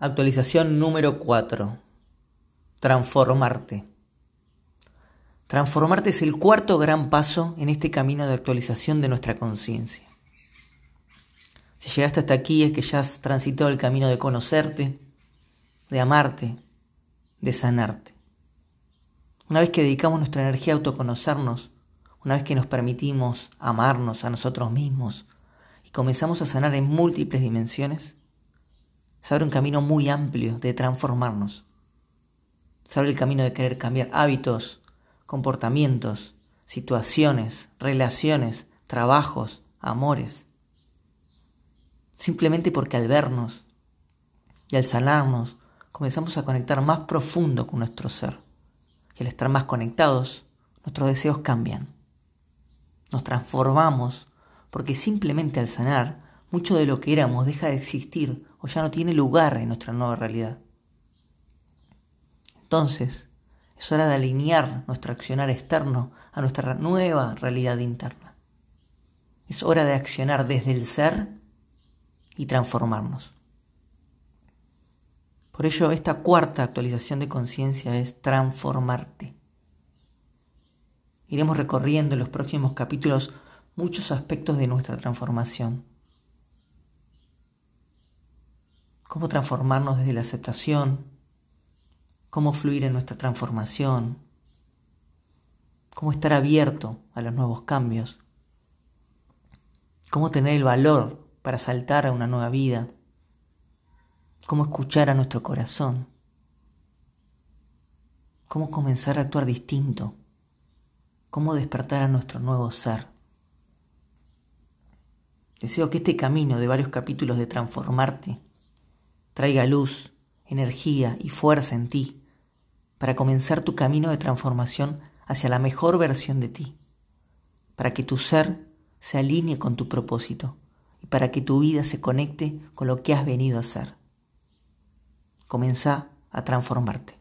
Actualización número 4. Transformarte. Transformarte es el cuarto gran paso en este camino de actualización de nuestra conciencia. Si llegaste hasta aquí es que ya has transitado el camino de conocerte, de amarte, de sanarte. Una vez que dedicamos nuestra energía a autoconocernos, una vez que nos permitimos amarnos a nosotros mismos y comenzamos a sanar en múltiples dimensiones, se abre un camino muy amplio de transformarnos. Se abre el camino de querer cambiar hábitos, comportamientos, situaciones, relaciones, trabajos, amores. Simplemente porque al vernos y al sanarnos comenzamos a conectar más profundo con nuestro ser. Y al estar más conectados, nuestros deseos cambian. Nos transformamos porque simplemente al sanar, mucho de lo que éramos deja de existir o ya no tiene lugar en nuestra nueva realidad. Entonces, es hora de alinear nuestro accionar externo a nuestra nueva realidad interna. Es hora de accionar desde el ser y transformarnos. Por ello, esta cuarta actualización de conciencia es transformarte. Iremos recorriendo en los próximos capítulos muchos aspectos de nuestra transformación cómo transformarnos desde la aceptación, cómo fluir en nuestra transformación, cómo estar abierto a los nuevos cambios, cómo tener el valor para saltar a una nueva vida, cómo escuchar a nuestro corazón, cómo comenzar a actuar distinto, cómo despertar a nuestro nuevo ser. Deseo que este camino de varios capítulos de transformarte traiga luz, energía y fuerza en ti para comenzar tu camino de transformación hacia la mejor versión de ti, para que tu ser se alinee con tu propósito y para que tu vida se conecte con lo que has venido a ser. Comenzá a transformarte.